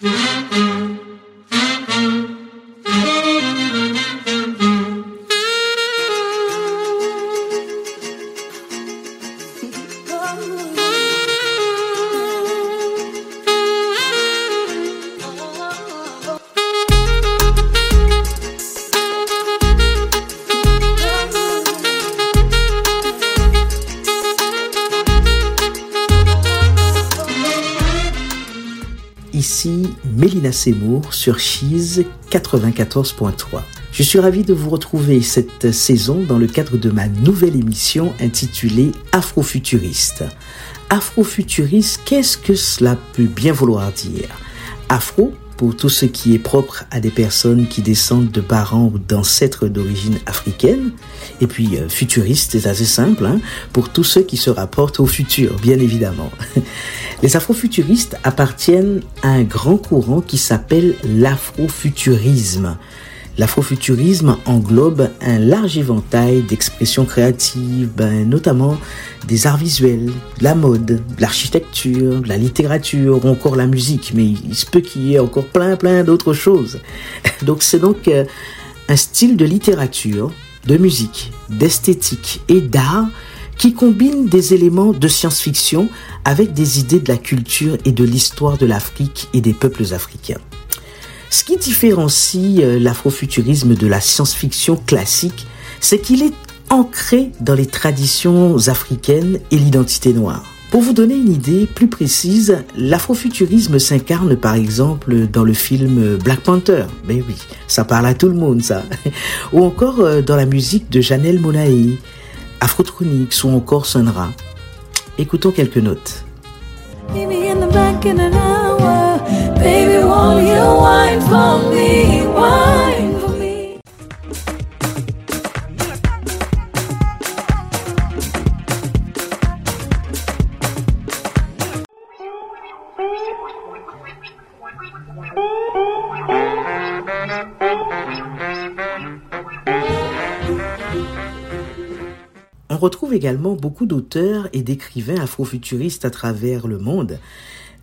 Ici Sur Cheese 94.3. Je suis ravi de vous retrouver cette saison dans le cadre de ma nouvelle émission intitulée Afrofuturiste. Afrofuturiste, qu'est-ce que cela peut bien vouloir dire? Afro, pour tout ce qui est propre à des personnes qui descendent de parents ou d'ancêtres d'origine africaine. Et puis euh, futuriste, c'est assez simple, hein, pour tous ceux qui se rapportent au futur, bien évidemment. Les afrofuturistes appartiennent à un grand courant qui s'appelle l'afrofuturisme. L'afrofuturisme englobe un large éventail d'expressions créatives, ben, notamment des arts visuels, la mode, de l'architecture, la littérature ou encore la musique, mais il se peut qu'il y ait encore plein plein d'autres choses. Donc c'est donc euh, un style de littérature, de musique, d'esthétique et d'art qui combine des éléments de science-fiction avec des idées de la culture et de l'histoire de l'Afrique et des peuples africains. Ce qui différencie euh, l'afrofuturisme de la science-fiction classique, c'est qu'il est ancré dans les traditions africaines et l'identité noire. Pour vous donner une idée plus précise, l'afrofuturisme s'incarne par exemple dans le film Black Panther. Ben oui, ça parle à tout le monde ça. Ou encore euh, dans la musique de Janelle Monae, Afrotronics ou encore Sonra. Écoutons quelques notes. On retrouve également beaucoup d'auteurs et d'écrivains afrofuturistes à travers le monde.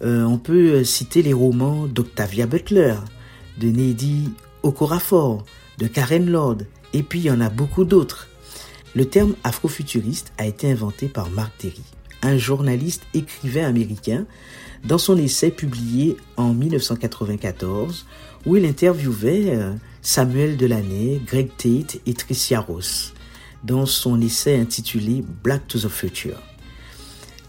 Euh, on peut citer les romans d'Octavia Butler, de Neddy Okorafor, de Karen Lord, et puis il y en a beaucoup d'autres. Le terme afrofuturiste a été inventé par Mark Terry, un journaliste écrivain américain, dans son essai publié en 1994, où il interviewait euh, Samuel Delaney, Greg Tate et Tricia Ross, dans son essai intitulé Black to the Future.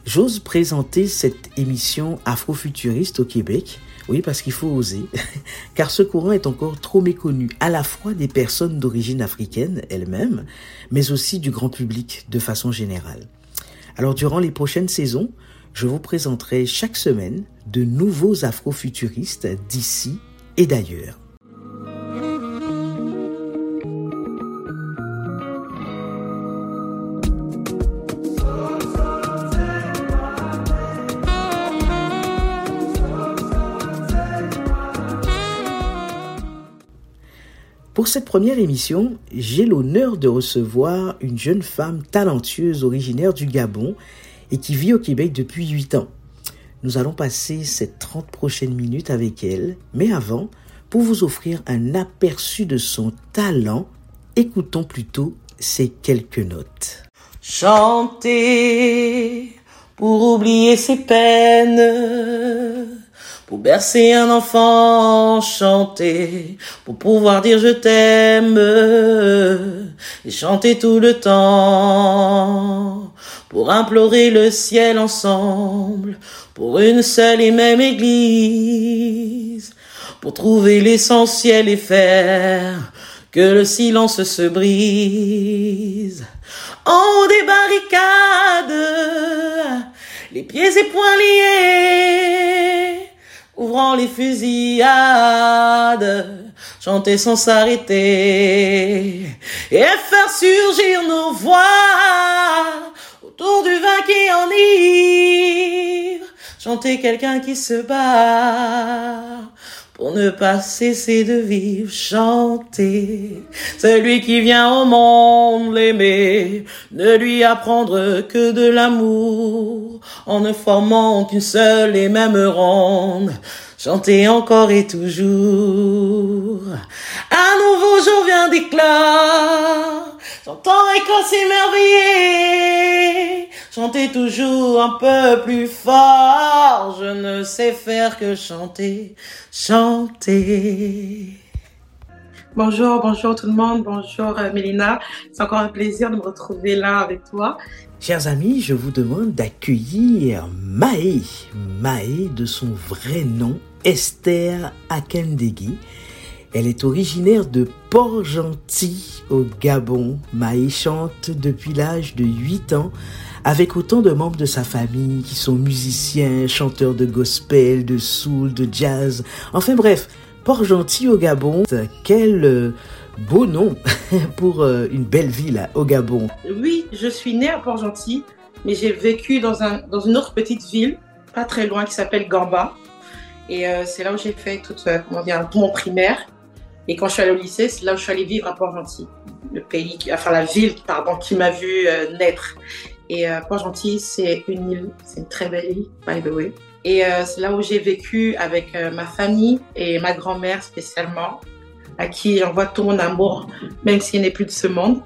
J'ose présenter cette émission afrofuturiste au Québec, oui parce qu'il faut oser, car ce courant est encore trop méconnu à la fois des personnes d'origine africaine elles-mêmes, mais aussi du grand public de façon générale. Alors durant les prochaines saisons, je vous présenterai chaque semaine de nouveaux afrofuturistes d'ici et d'ailleurs. Pour cette première émission, j'ai l'honneur de recevoir une jeune femme talentueuse originaire du Gabon et qui vit au Québec depuis 8 ans. Nous allons passer ces 30 prochaines minutes avec elle, mais avant, pour vous offrir un aperçu de son talent, écoutons plutôt ces quelques notes. Chanter pour oublier ses peines pour bercer un enfant, chanter, pour pouvoir dire je t'aime, et chanter tout le temps, pour implorer le ciel ensemble, pour une seule et même église, pour trouver l'essentiel et faire que le silence se brise. En des barricades, les pieds et poings liés, ouvrant les fusillades, chanter sans s'arrêter. Et faire surgir nos voix autour du vin qui enivre, chanter quelqu'un qui se bat pour ne pas cesser de vivre, chanter. Celui qui vient au monde l'aimer, ne lui apprendre que de l'amour, en ne formant qu'une seule et même ronde. chanter encore et toujours. Un nouveau jour vient d'éclat, j'entends et s'émerveiller, chanter toujours un peu plus fort, je ne sais faire que chanter, chanter. Bonjour, bonjour tout le monde, bonjour euh, Mélina. C'est encore un plaisir de me retrouver là avec toi. Chers amis, je vous demande d'accueillir Maë. Maë de son vrai nom, Esther Akendegui. Elle est originaire de Port-Gentil au Gabon. Maë chante depuis l'âge de 8 ans avec autant de membres de sa famille qui sont musiciens, chanteurs de gospel, de soul, de jazz. Enfin bref, Port-Gentil au Gabon. Quel euh, beau nom pour euh, une belle ville au Gabon. Oui, je suis née à Port-Gentil, mais j'ai vécu dans, un, dans une autre petite ville, pas très loin, qui s'appelle Gamba. Et euh, c'est là où j'ai fait toute, mon primaire. Et quand je suis allée au lycée, c'est là où je suis allée vivre à Port-Gentil, le pays, enfin la ville, pardon, qui m'a vu naître. Et Port-Gentil, c'est une île, c'est une très belle île, by the way. Et euh, c'est là où j'ai vécu avec euh, ma famille et ma grand-mère spécialement, à qui j'envoie tout mon amour, même si elle n'est plus de ce monde.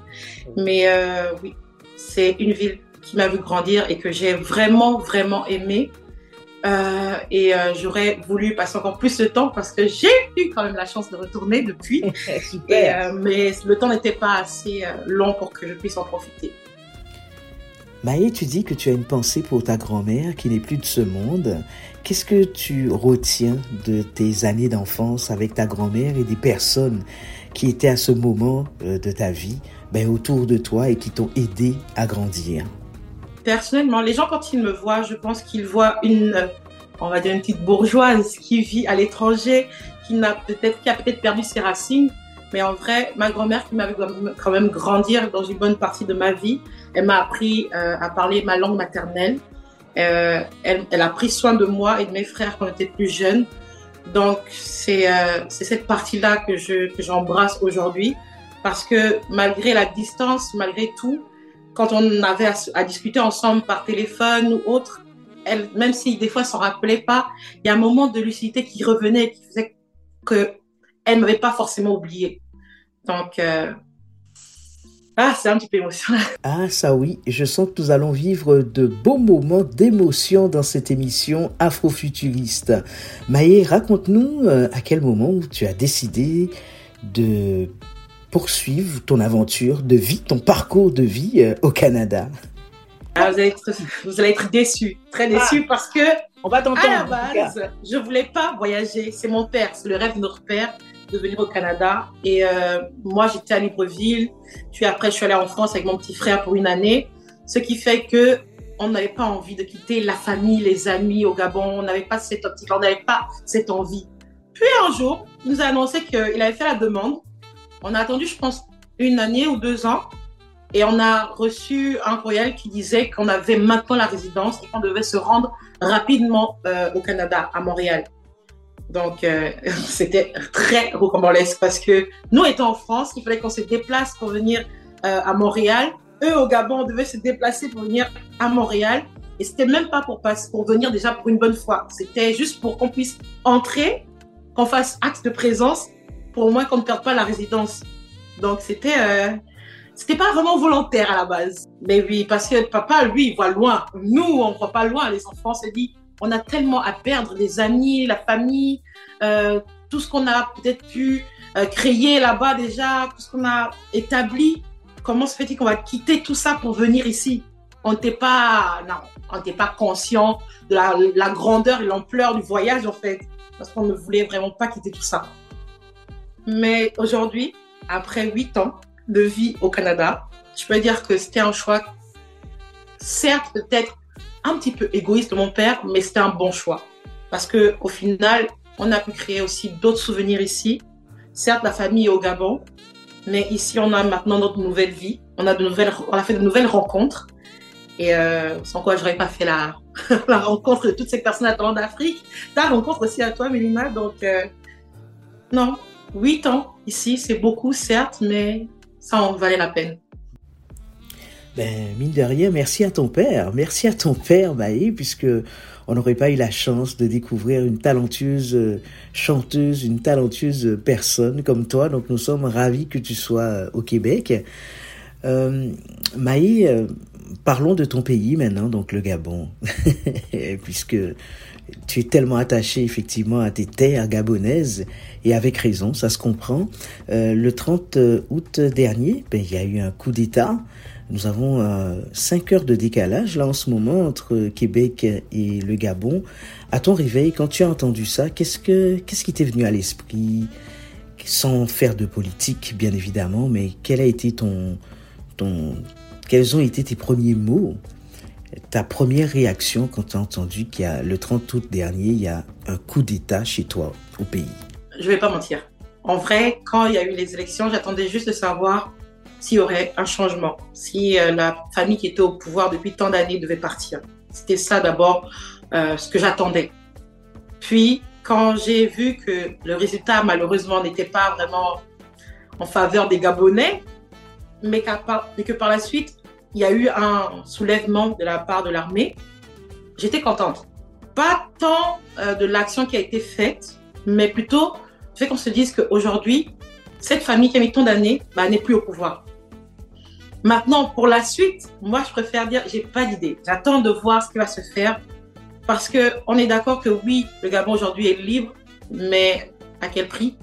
Mais euh, oui, c'est une ville qui m'a vu grandir et que j'ai vraiment, vraiment aimé. et j'aurais voulu passer encore plus de temps parce que j'ai eu quand même la chance de retourner depuis. Super. mais le temps n'était pas assez long pour que je puisse en profiter. Maë, tu dis que tu as une pensée pour ta grand-mère qui n'est plus de ce monde. Qu'est-ce que tu retiens de tes années d'enfance avec ta grand-mère et des personnes qui étaient à ce moment euh, de ta vie ben, autour de toi et qui t'ont aidé à grandir? Personnellement, les gens, quand ils me voient, je pense qu'ils voient une, euh, on va dire une petite bourgeoise qui vit à l'étranger, qui, n'a peut-être, qui a peut-être perdu ses racines, mais en vrai, ma grand-mère qui m'avait quand même grandir dans une bonne partie de ma vie, elle m'a appris euh, à parler ma langue maternelle. Euh, elle, a pris soin de moi et de mes frères quand on était plus jeunes. Donc c'est euh, cette partie-là que je que j'embrasse aujourd'hui parce que malgré la distance, malgré tout, quand on avait à, discuter ensemble par téléphone ou autre, elle, même si des fois elle s'en rappelait pas, il y a un moment de lucidité qui revenait qui faisait que elle m'avait pas forcément oublié. Donc, euh, ah, c'est un petit peu émotionnel. Ah, ça oui, je sens que nous allons vivre de beaux moments d'émotion dans cette émission afrofuturiste. Maë, raconte-nous euh, à quel moment tu as décidé de poursuivre ton aventure de vie, ton parcours de vie euh, au Canada? Ah, vous, allez être, vous allez être déçus, très déçus ah, parce que on va à la base, je voulais pas voyager. C'est mon père, c'est le rêve de notre père de venir au Canada. Et euh, moi, j'étais à Libreville. Puis après, je suis allée en France avec mon petit frère pour une année. Ce qui fait que on n'avait pas envie de quitter la famille, les amis au Gabon. On n'avait pas cette optique, on n'avait pas cette envie. Puis un jour, il nous a annoncé qu'il avait fait la demande. On a attendu, je pense, une année ou deux ans. Et on a reçu un courriel qui disait qu'on avait maintenant la résidence et qu'on devait se rendre rapidement euh, au Canada, à Montréal. Donc, euh, c'était très rocambolesque parce que nous étant en France, il fallait qu'on se déplace pour venir euh, à Montréal. Eux, au Gabon, on devait se déplacer pour venir à Montréal. Et c'était même pas pour, passer, pour venir déjà pour une bonne fois. C'était juste pour qu'on puisse entrer, qu'on fasse acte de présence, pour au moins qu'on ne perde pas la résidence. Donc, c'était euh, c'était pas vraiment volontaire à la base. Mais oui, parce que papa, lui, il voit loin. Nous, on voit pas loin. Les enfants se disent, on a tellement à perdre, les amis, la famille, euh, tout ce qu'on a peut-être pu euh, créer là-bas déjà, tout ce qu'on a établi. Comment se fait-il qu'on va quitter tout ça pour venir ici? On n'était pas, non, on n'était pas conscient de la, la grandeur et l'ampleur du voyage en fait, parce qu'on ne voulait vraiment pas quitter tout ça. Mais aujourd'hui, après huit ans de vie au Canada, je peux dire que c'était un choix, certes peut-être un petit peu égoïste de mon père, mais c'était un bon choix. Parce que au final, on a pu créer aussi d'autres souvenirs ici. Certes, la famille est au Gabon, mais ici, on a maintenant notre nouvelle vie. On a, de nouvelles, on a fait de nouvelles rencontres. Et euh, sans quoi, je n'aurais pas fait la, rencontre de toutes ces personnes à d'Afrique. Ta rencontre aussi à toi, Mélina. Donc, euh, non, huit ans ici, c'est beaucoup, certes, mais ça en valait la peine. Ben, mine de rien, merci à ton père. Merci à ton père, Maï, puisque on n'aurait pas eu la chance de découvrir une talentueuse euh, chanteuse, une talentueuse personne comme toi. Donc nous sommes ravis que tu sois euh, au Québec. Euh, Maï, euh, parlons de ton pays maintenant, donc le Gabon, puisque tu es tellement attaché effectivement à tes terres gabonaises et avec raison, ça se comprend. Euh, le 30 août dernier, ben, il y a eu un coup d'État. Nous avons euh, 5 heures de décalage là en ce moment entre Québec et le Gabon. À ton réveil, quand tu as entendu ça, qu'est-ce que qu'est-ce qui t'est venu à l'esprit? Sans faire de politique, bien évidemment, mais quel a été ton ton quels ont été tes premiers mots? Ta première réaction quand tu as entendu qu'il y a le 30 août dernier, il y a un coup d'État chez toi au pays? Je vais pas mentir. En vrai, quand il y a eu les élections, j'attendais juste de savoir s'il y aurait un changement, si euh, la famille qui était au pouvoir depuis tant d'années devait partir. C'était ça d'abord euh, ce que j'attendais. Puis, quand j'ai vu que le résultat, malheureusement, n'était pas vraiment en faveur des Gabonais, mais, que par la suite, il y a eu un soulèvement de la part de l'armée, j'étais contente. Pas tant euh, de l'action qui a été faite, mais plutôt le fait qu'on se dise qu'aujourd'hui, cette famille qui a mis tant d'années bah, n'est plus au pouvoir. Maintenant, pour la suite, moi, je préfère dire, j'ai pas d'idée. J'attends de voir ce qui va se faire parce que on est d'accord que oui, le Gabon aujourd'hui est libre, mais à quel prix?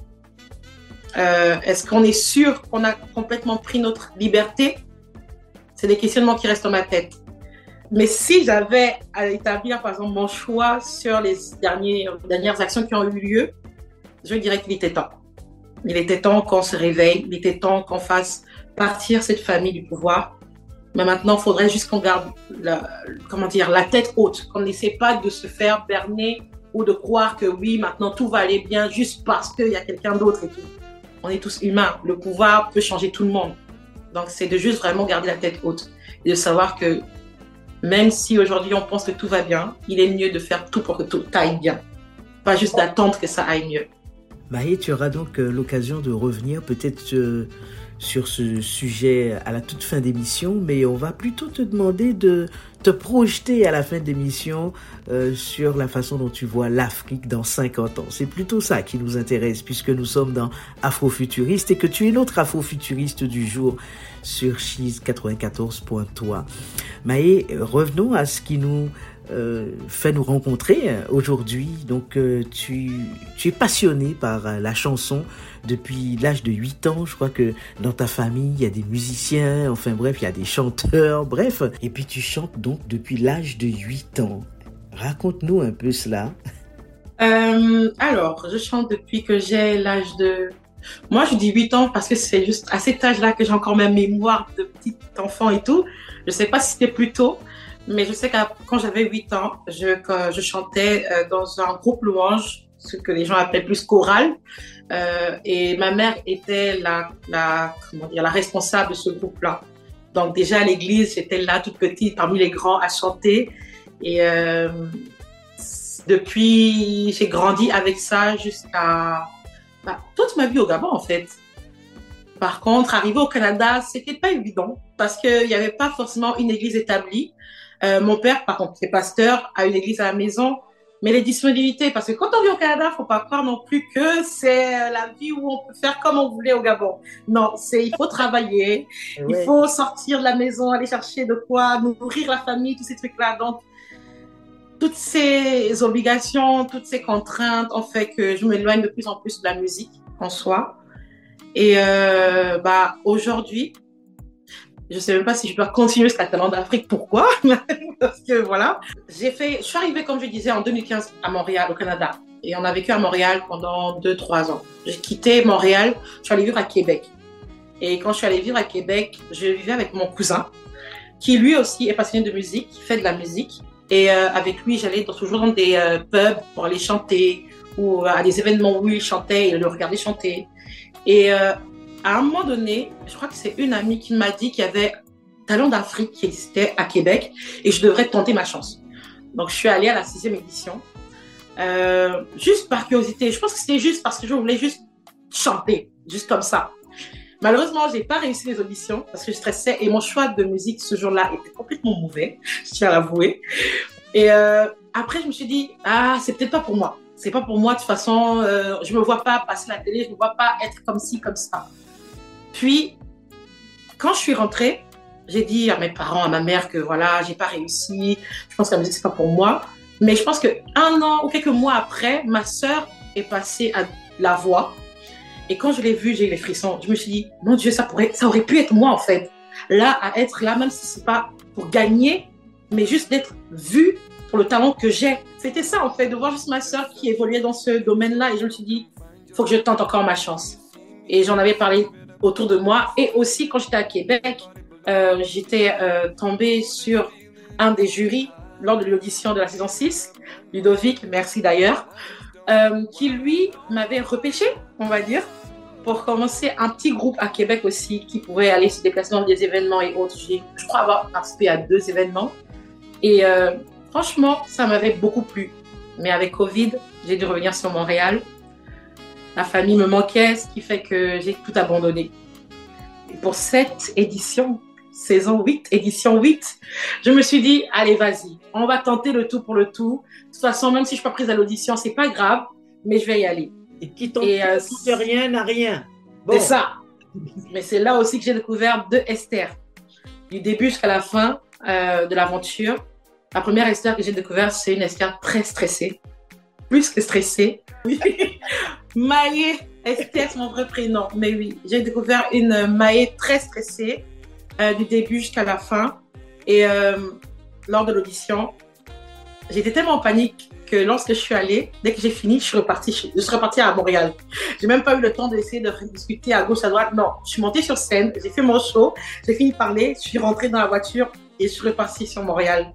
Euh, Est-ce qu'on est sûr qu'on a complètement pris notre liberté? C'est des questionnements qui restent dans ma tête. Mais si j'avais à établir, par exemple, mon choix sur les dernières actions qui ont eu lieu, je dirais qu'il était temps. Il était temps qu'on se réveille, il était temps qu'on fasse partir cette famille du pouvoir. Mais maintenant, il faudrait juste qu'on garde la, comment dire, la tête haute, qu'on n'essaie pas de se faire berner ou de croire que oui, maintenant tout va aller bien juste parce qu'il y a quelqu'un d'autre et tout. On est tous humains. Le pouvoir peut changer tout le monde. Donc, c'est de juste vraiment garder la tête haute et de savoir que même si aujourd'hui on pense que tout va bien, il est mieux de faire tout pour que tout aille bien. Pas juste d'attendre que ça aille mieux. Maï, tu auras donc euh, l'occasion de revenir peut-être euh, sur ce sujet à la toute fin d'émission, mais on va plutôt te demander de te projeter à la fin d'émission euh, sur la façon dont tu vois l'Afrique dans 50 ans. C'est plutôt ça qui nous intéresse puisque nous sommes dans Afrofuturiste et que tu es notre Afrofuturiste du jour sur Cheese 94.3. Maï, revenons à ce qui nous euh, fait nous rencontrer euh, aujourd'hui. Donc, euh, tu, es passionné par la chanson depuis l'âge de 8 ans. Je crois que dans ta famille, il y a des musiciens, enfin bref, il y a des chanteurs, bref. Et puis, tu chantes donc depuis l'âge de 8 ans. Raconte-nous un peu cela. Alors, je chante depuis que j'ai l'âge de... Moi, je dis 8 ans parce que c'est juste à cet âge-là que j'ai encore ma mémoire de petit enfant et tout. Je sais pas si c'était plus tôt, mais je sais que quand j'avais 8 ans, je, je chantais euh, dans un groupe louange, ce que les gens appellent plus chorale. Euh, et ma mère était la, la, comment dire, la responsable de ce groupe-là. Donc déjà à l'église, j'étais là toute petite parmi les grands à chanter. Et euh, depuis, j'ai grandi avec ça jusqu'à bah, toute ma vie au Gabon en fait. Par contre, arriver au Canada, c'était pas évident parce qu'il n'y avait pas forcément une église établie. Euh, mon père, par contre, est pasteur, a une église à la maison, mais les disponibilités, parce que quand on vit au Canada, faut pas croire non plus que c'est la vie où on peut faire comme on voulait au Gabon. Non, c'est il faut travailler, il faut sortir de la maison, aller chercher de quoi nourrir la famille, tous ces trucs-là. Donc, toutes ces obligations, toutes ces contraintes ont fait que je m'éloigne de plus en plus de la musique en soi. Et euh, bah aujourd'hui, je sais même pas si je dois continuer ce talent d'Afrique. Pourquoi Parce que voilà, j'ai fait. Je suis arrivée, comme je disais, en 2015 à Montréal, au Canada, et on a vécu à Montréal pendant 2-3 ans. J'ai quitté Montréal, je suis allée vivre à Québec. Et quand je suis allée vivre à Québec, je vivais avec mon cousin, qui lui aussi est passionné de musique, qui fait de la musique. Et euh, avec lui, j'allais toujours dans des euh, pubs pour aller chanter ou à des événements où il chantait et le regarder chanter. Et euh, à un moment donné, je crois que c'est une amie qui m'a dit qu'il y avait Talent d'Afrique qui existait à Québec et je devrais tenter ma chance. Donc je suis allée à la sixième édition, euh, juste par curiosité. Je pense que c'était juste parce que je voulais juste chanter, juste comme ça. Malheureusement, j'ai pas réussi les auditions parce que je stressais et mon choix de musique ce jour-là était complètement mauvais, je tiens à l'avouer. Et euh, après, je me suis dit, ah, c'est peut-être pas pour moi. C'est pas pour moi, de toute façon, euh, je me vois pas passer la télé, je me vois pas être comme ci, comme ça. Puis, quand je suis rentrée, j'ai dit à mes parents, à ma mère que voilà, j'ai pas réussi. Je pense que la musique c'est pas pour moi. Mais je pense que un an ou quelques mois après, ma sœur est passée à la voix. Et quand je l'ai vue, j'ai eu les frissons. Je me suis dit, mon Dieu, ça pourrait, ça aurait pu être moi en fait. Là, à être là, même si c'est pas pour gagner, mais juste d'être vue pour le talent que j'ai. C'était ça en fait, de voir juste ma sœur qui évoluait dans ce domaine-là. Et je me suis dit, faut que je tente encore ma chance. Et j'en avais parlé autour de moi. Et aussi, quand j'étais à Québec, euh, j'étais euh, tombée sur un des jurys lors de l'audition de la saison 6, Ludovic, merci d'ailleurs, euh, qui lui m'avait repêché, on va dire, pour commencer un petit groupe à Québec aussi qui pourrait aller se déplacer dans des événements et autres. Je crois avoir participé à deux événements. Et franchement, ça m'avait beaucoup plu. Mais avec Covid, j'ai dû revenir sur Montréal. La famille me manquait, ce qui fait que j'ai tout abandonné. Et pour cette édition, saison 8, édition 8, je me suis dit, allez, vas-y, on va tenter le tout pour le tout. De toute façon, même si je ne suis pas prise à l'audition, c'est pas grave, mais je vais y aller. Et qui tente euh, de rien n'a rien. C'est ça. Mais c'est là aussi que j'ai découvert deux Esther. Du début jusqu'à la fin euh, de l'aventure. La première Esther que j'ai découverte, c'est une Esther très stressée. Plus que stressée. Maïe, Esther, c'est mon vrai prénom. Mais oui, j'ai découvert une Maïe très stressée euh, du début jusqu'à la fin. Et euh, lors de l'audition, j'étais tellement en panique que lorsque je suis allée, dès que j'ai fini, je suis repartie, je suis repartie à Montréal. J'ai même pas eu le temps d'essayer de discuter à gauche, à droite. Non, je suis montée sur scène, j'ai fait mon show, j'ai fini de parler, je suis rentrée dans la voiture et je suis repartie sur Montréal.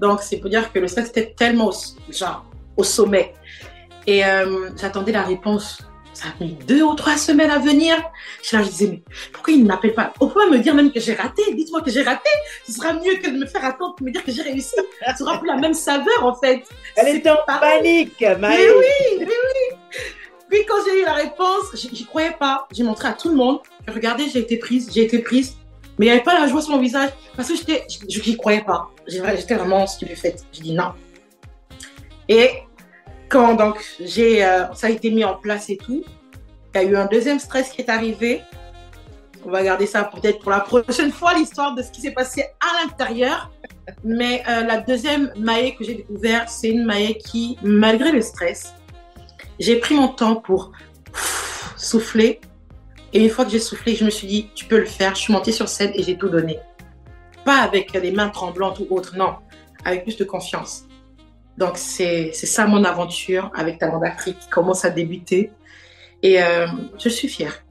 Donc, c'est pour dire que le stress était tellement genre, au sommet. Et euh, j'attendais la réponse ça a mis deux ou trois semaines à venir. Je, là, je disais, mais pourquoi il ne m'appelle pas? On peut me dire même que j'ai raté. Dites-moi que j'ai raté. Ce sera mieux que de me faire attendre pour me dire que j'ai réussi. Ce sera plus la même saveur, en fait. Elle était en panique, Mais oui, mais oui. Puis quand j'ai eu la réponse, j'y croyais pas. J'ai montré à tout le monde. Regardez, j'ai été prise, j'ai été prise. Mais il n'y avait pas la joie sur mon visage parce que j'étais, je n'y croyais pas. J'étais vraiment stupéfaite. J'ai dit non. Et quand donc j'ai, euh, ça a été mis en place et tout, il y a eu un deuxième stress qui est arrivé. On va garder ça peut-être pour la prochaine fois, l'histoire de ce qui s'est passé à l'intérieur. Mais euh, la deuxième maille que j'ai découvert, c'est une maille qui, malgré le stress, j'ai pris mon temps pour souffler. Et une fois que j'ai soufflé, je me suis dit, tu peux le faire. Je suis montée sur scène et j'ai tout donné. Pas avec les mains tremblantes ou autre, non. Avec plus de confiance. Donc, c'est ça mon aventure avec Talent d'Afrique qui commence à débuter. Et euh, je suis fière.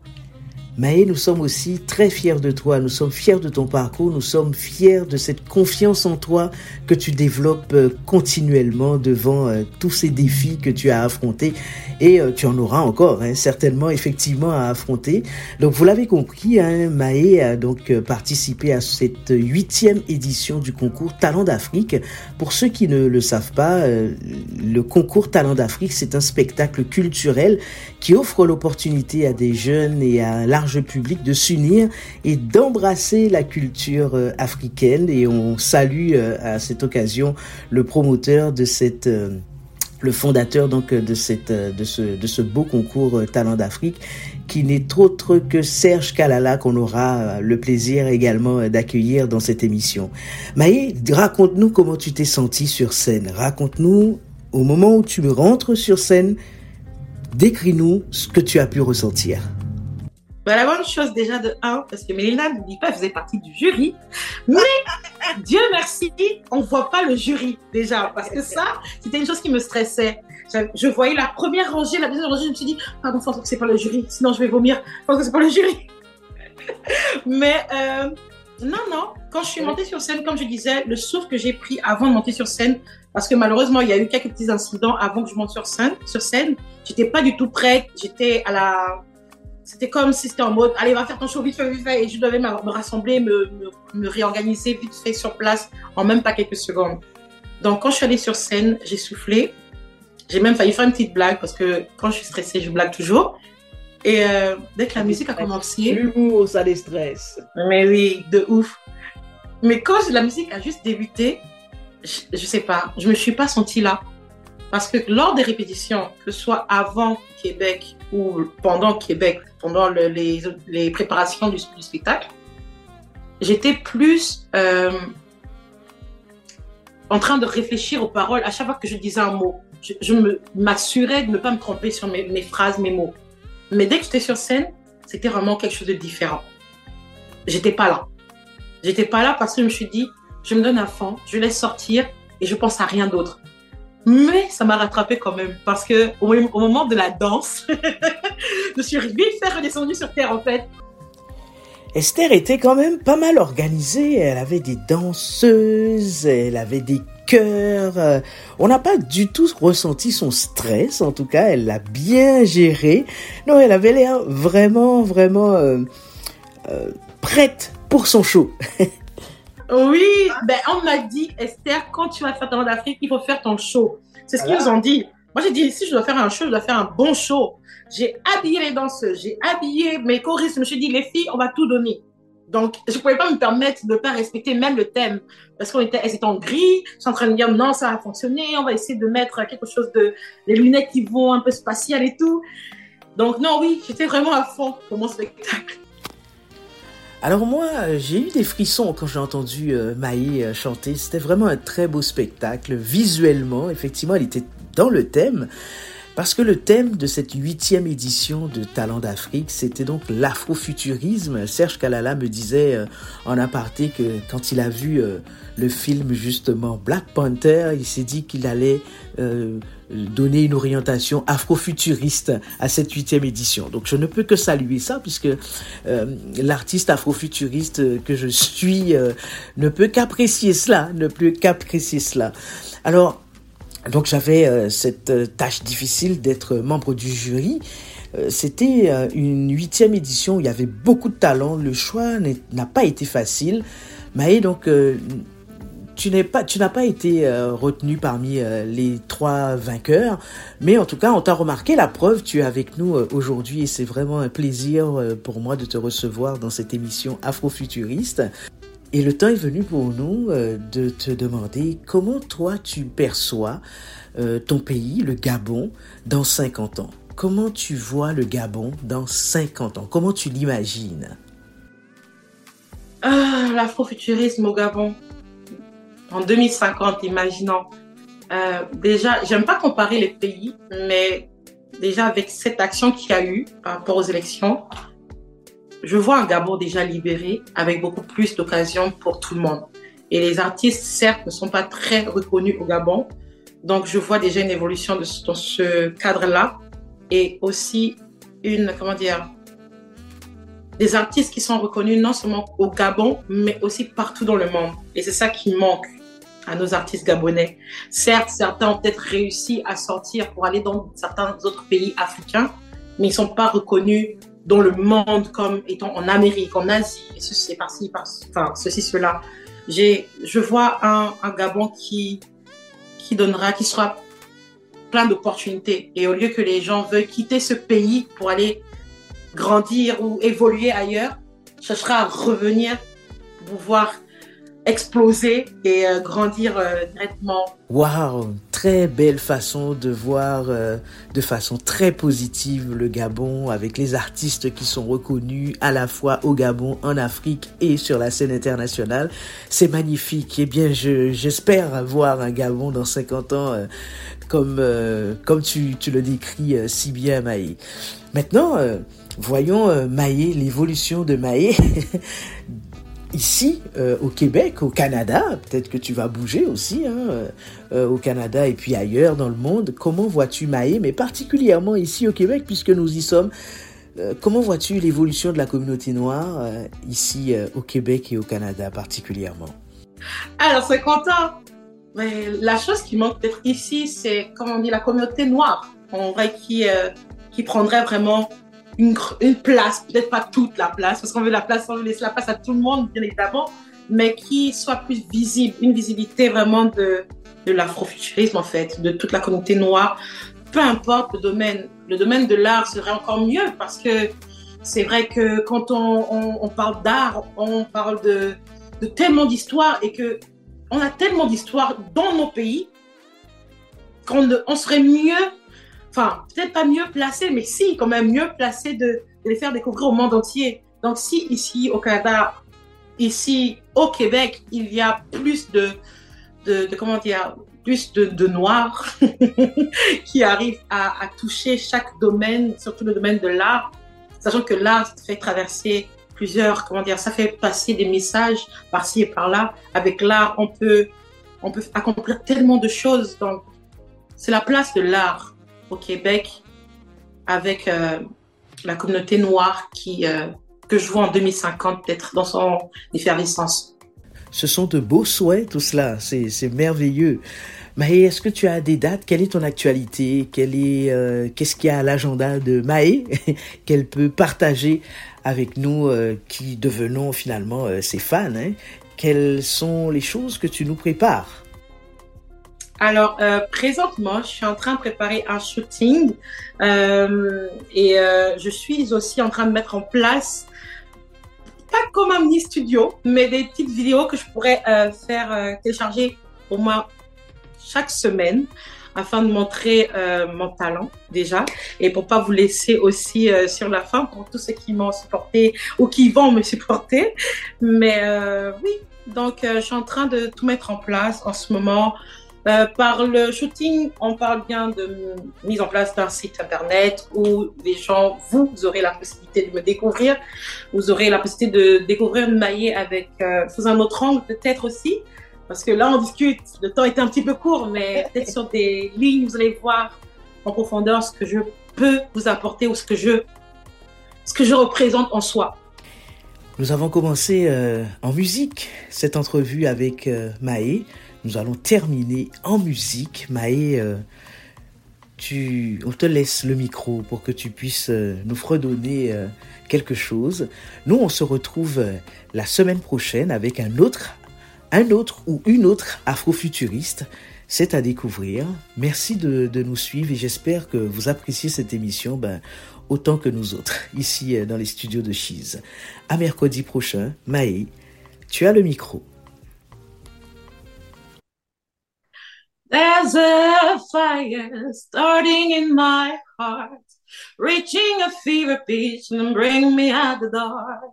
Maë, nous sommes aussi très fiers de toi, nous sommes fiers de ton parcours, nous sommes fiers de cette confiance en toi que tu développes euh, continuellement devant euh, tous ces défis que tu as affrontés et euh, tu en auras encore hein, certainement effectivement à affronter. Donc vous l'avez compris, hein, Maë a donc participé à cette huitième édition du concours Talent d'Afrique. Pour ceux qui ne le savent pas, le concours Talent d'Afrique, c'est un spectacle culturel qui offre l'opportunité à des jeunes et à large public de s'unir et d'embrasser la culture euh, africaine. Et on salue euh, à cette occasion le promoteur de cette euh, le fondateur donc de cette de ce de ce beau concours Talent d'Afrique qui n'est autre que Serge Kalala qu'on aura le plaisir également d'accueillir dans cette émission. Maï, raconte-nous comment tu t'es senti sur scène. Raconte-nous au moment où tu rentres sur scène, décris-nous ce que tu as pu ressentir. Bah, la bonne chose déjà de un, parce que Mélina ne dit pas, faisait partie du jury, mais Dieu merci, on voit pas le jury déjà, parce que ça, c'était une chose qui me stressait. Je voyais la première rangée, la deuxième rangée, je me suis dit, pardon, je pense que c'est pas le jury, sinon je vais vomir, je pense que c'est pas le jury. mais euh, non, non, quand je suis montée sur scène, comme je disais, le souffle que j'ai pris avant de monter sur scène, parce que malheureusement, il y a eu quelques petits incidents avant que je monte sur scène. Sur scène, j'étais pas du tout prête. J'étais à la, c'était comme si c'était en mode, allez, va faire ton show vite fait, vite fait. Et je devais me, rassembler, me, me, réorganiser vite fait sur place en même pas quelques secondes. Donc, quand je suis allée sur scène, j'ai soufflé. J'ai même failli faire une petite blague parce que quand je suis stressée, je blague toujours. Et euh, dès que la musique a commencé. L'humour, ça les stresse. Mais oui, de ouf. Mais quand la musique a juste débuté, je, je sais pas, je me suis pas sentie là. Parce que lors des répétitions, que ce soit avant Québec ou pendant Québec, pendant le- les, préparations du, spectacle, j'étais plus euh, en train de réfléchir aux paroles à chaque fois que je disais un mot. Je, m'assurais de ne pas me tromper sur mes, phrases, mes mots. Mais dès que j'étais sur scène, c'était vraiment quelque chose de différent. J'étais pas là. J'étais pas là parce que je me suis dit, je me donne à fond, je laisse sortir et je pense à rien d'autre. Mais ça m'a rattrapé quand même parce que au, moment de la danse, je suis vite fait redescendue sur terre en fait. Esther était quand même pas mal organisée. Elle avait des danseuses, elle avait des chœurs. euh, On n'a pas du tout ressenti son stress. En tout cas, elle l'a bien géré. Non, elle avait l'air vraiment, vraiment euh, euh, prête pour son show. Oui, ben on m'a dit Esther, quand tu vas faire Talent d'Afrique, il faut faire ton show. C'est ce qu'ils nous ont dit. Moi j'ai dit si je dois faire un show, je dois faire un bon show. J'ai habillé les danseuses, j'ai habillé mes choristes. Je me suis dit les filles, on va tout donner. Donc je pouvais pas me permettre de pas respecter même le thème parce qu'on était, étaient en gris. Je suis en train de dire non, ça va fonctionner. On va essayer de mettre quelque chose de les lunettes qui vont un peu spatiales et tout. Donc non, oui, j'étais vraiment à fond pour mon spectacle. Alors moi, j'ai eu des frissons quand j'ai entendu euh, Maë euh, chanter. C'était vraiment un très beau spectacle. Visuellement, effectivement, elle était dans le thème. Parce que le thème de cette huitième édition de Talent d'Afrique, c'était donc l'afrofuturisme. Serge Kalala me disait euh, en aparté que quand il a vu euh, le film justement Black Panther, il s'est dit qu'il allait euh, donner une orientation afrofuturiste à cette huitième édition. Donc je ne peux que saluer ça puisque euh, l'artiste afrofuturiste que je suis euh, ne peut qu'apprécier cela, ne peut qu'apprécier cela. Alors donc j'avais euh, cette euh, tâche difficile d'être membre du jury. Euh, C'était une huitième édition où il y avait beaucoup de talent. Le choix n'a pas été facile. Maë, donc tu n'es pas, n'as pas été retenu parmi les trois vainqueurs, mais en tout cas, on t'a remarqué. La preuve, tu es avec nous aujourd'hui et c'est vraiment un plaisir pour moi de te recevoir dans cette émission Afrofuturiste. Et le temps est venu pour nous euh, de te demander comment toi tu perçois euh, ton pays, le Gabon, dans 50 ans. Comment tu vois le Gabon dans 50 ans? Comment tu l'imagines? Ah, l'afrofuturisme au Gabon. En 2050, imaginons. Euh, déjà, j'aime pas comparer les pays, mais déjà avec cette action qu'il y a eu par rapport aux élections, je vois un Gabon déjà libéré avec beaucoup plus d'occasions pour tout le monde. Et les artistes, certes, ne sont pas très reconnus au Gabon. Donc, je vois déjà une évolution dans ce cadre-là. Et aussi une, comment dire, des artistes qui sont reconnus non seulement au Gabon, mais aussi partout dans le monde. Et c'est ça qui manque à nos artistes gabonais. Certes, certains ont peut-être réussi à sortir pour aller dans certains autres pays africains, mais ils sont pas reconnus dans le monde comme étant en Amérique, en Asie, et ceci, par-ci, par enfin, ceci, cela. J'ai, je vois un, un Gabon qui, qui donnera, qui sera plein d'opportunités. Et au lieu que les gens veuillent quitter ce pays pour aller grandir ou évoluer ailleurs, cherchera à revenir, pouvoir exploser et euh, grandir euh, directement. Waouh, très belle façon de voir euh, de façon très positive le Gabon avec les artistes qui sont reconnus à la fois au Gabon, en Afrique et sur la scène internationale. C'est magnifique. Eh bien, je, j'espère voir un Gabon dans 50 ans euh, comme, euh, comme tu, tu le décris si bien, Maë. Maintenant, voyons Maë, l'évolution de Maë. Ici, euh, au Québec, au Canada, peut-être que tu vas bouger aussi, hein, euh, au Canada et puis ailleurs dans le monde. Comment vois-tu Maë, mais particulièrement ici au Québec, puisque nous y sommes? Euh, Comment vois-tu l'évolution de la communauté noire ici au Québec et au Canada particulièrement? Alors, c'est content. Mais la chose qui manque peut-être ici, c'est, comme on dit, la communauté noire, en vrai, qui, qui prendrait vraiment une, place, peut-être pas toute la place, parce qu'on veut la place, on veut laisser la place à tout le monde, bien évidemment, mais qui soit plus visible, une visibilité vraiment de, de l'afrofuturisme, en fait, de toute la communauté noire. Peu importe le domaine, le domaine de l'art serait encore mieux, parce que c'est vrai que quand on, on, on parle d'art, on parle de, de tellement d'histoires et que on a tellement d'histoires dans nos pays qu'on on serait mieux, enfin, peut-être pas mieux placé, mais si, quand même mieux placé de, les faire découvrir au monde entier. Donc, si ici au Canada, ici au Québec, il y a plus de, de, comment dire, plus de, de noirs qui arrivent à, à, toucher chaque domaine, surtout le domaine de l'art, sachant que l'art fait traverser plusieurs, comment dire, ça fait passer des messages par-ci et par-là. Avec l'art, on peut, on peut accomplir tellement de choses. Donc, c'est la place de l'art au Québec avec euh, la communauté noire qui, euh, que je vois en 2050 peut-être dans son effervescence. Ce sont de beaux souhaits, tout cela. C'est merveilleux. Maë, est-ce que tu as des dates? Quelle est ton actualité? Quel est euh, qu'est-ce qu'il y a à l'agenda de Maë qu'elle peut partager avec nous qui devenons finalement ses fans hein? Quelles sont les choses que tu nous prépares? Alors, euh, présentement, je suis en train de préparer un shooting euh, et euh, je suis aussi en train de mettre en place, pas comme un mini studio, mais des petites vidéos que je pourrais euh, faire euh, télécharger au moins chaque semaine afin de montrer euh, mon talent déjà et pour pas vous laisser aussi sur la fin pour tous ceux qui m'ont supporté ou qui vont me supporter. Mais oui, donc je suis en train de tout mettre en place en ce moment. Euh, par le shooting, on parle bien de mise en place d'un site internet où les gens, vous, vous aurez la possibilité de me découvrir. Vous aurez la possibilité de découvrir Maillé avec euh, sous un autre angle peut-être aussi. Parce que là, on discute, le temps est un petit peu court, mais peut-être sur des lignes, vous allez voir en profondeur ce que je peux vous apporter ou ce que je, ce que je représente en soi. Nous avons commencé euh, en musique cette entrevue avec euh, Maë. Nous allons terminer en musique. Maë, euh, tu, on te laisse le micro pour que tu puisses euh, nous fredonner euh, quelque chose. Nous, on se retrouve la semaine prochaine avec un autre, un autre ou une autre afrofuturiste. C'est à découvrir. Merci de, nous suivre et j'espère que vous appréciez cette émission ben, autant que nous autres ici dans les studios de Cheese. À mercredi prochain, Maë, tu as le micro. There's a fire starting in my heart, reaching a fever pitch and bringing me out the dark.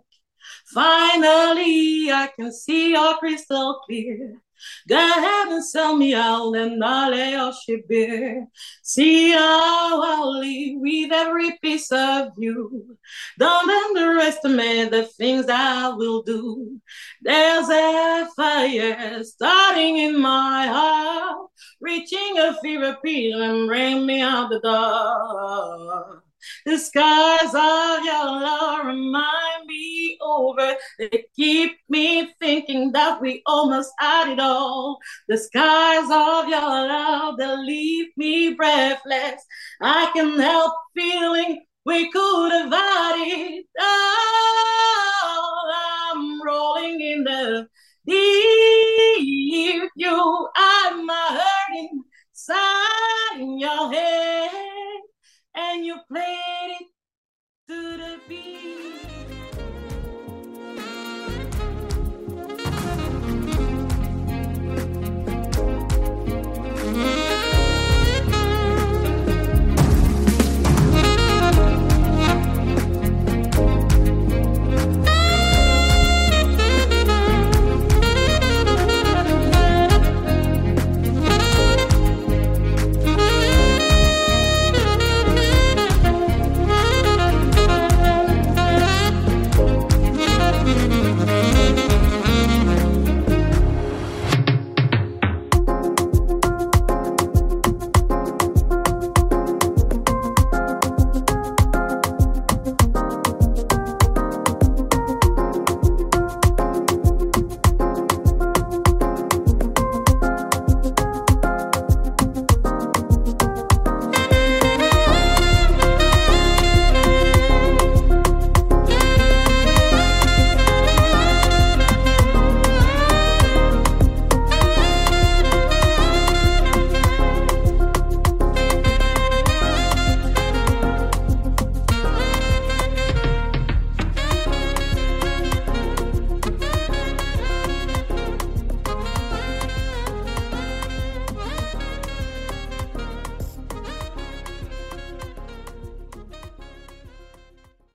Finally, I can see all crystal clear. Go ahead and sell me out and lay your ship bare. See how I'll leave with every piece of you. Don't underestimate the things I will do. There's a fire starting in my heart, reaching a fever pitch and bring me out the dark. The skies of your love remind me over. They keep me thinking that we almost had it all. The skies of your love, they leave me breathless. I can help feeling we could have had it all. I'm rolling in the deep. You are my hurting side in your head and you played it to the beat.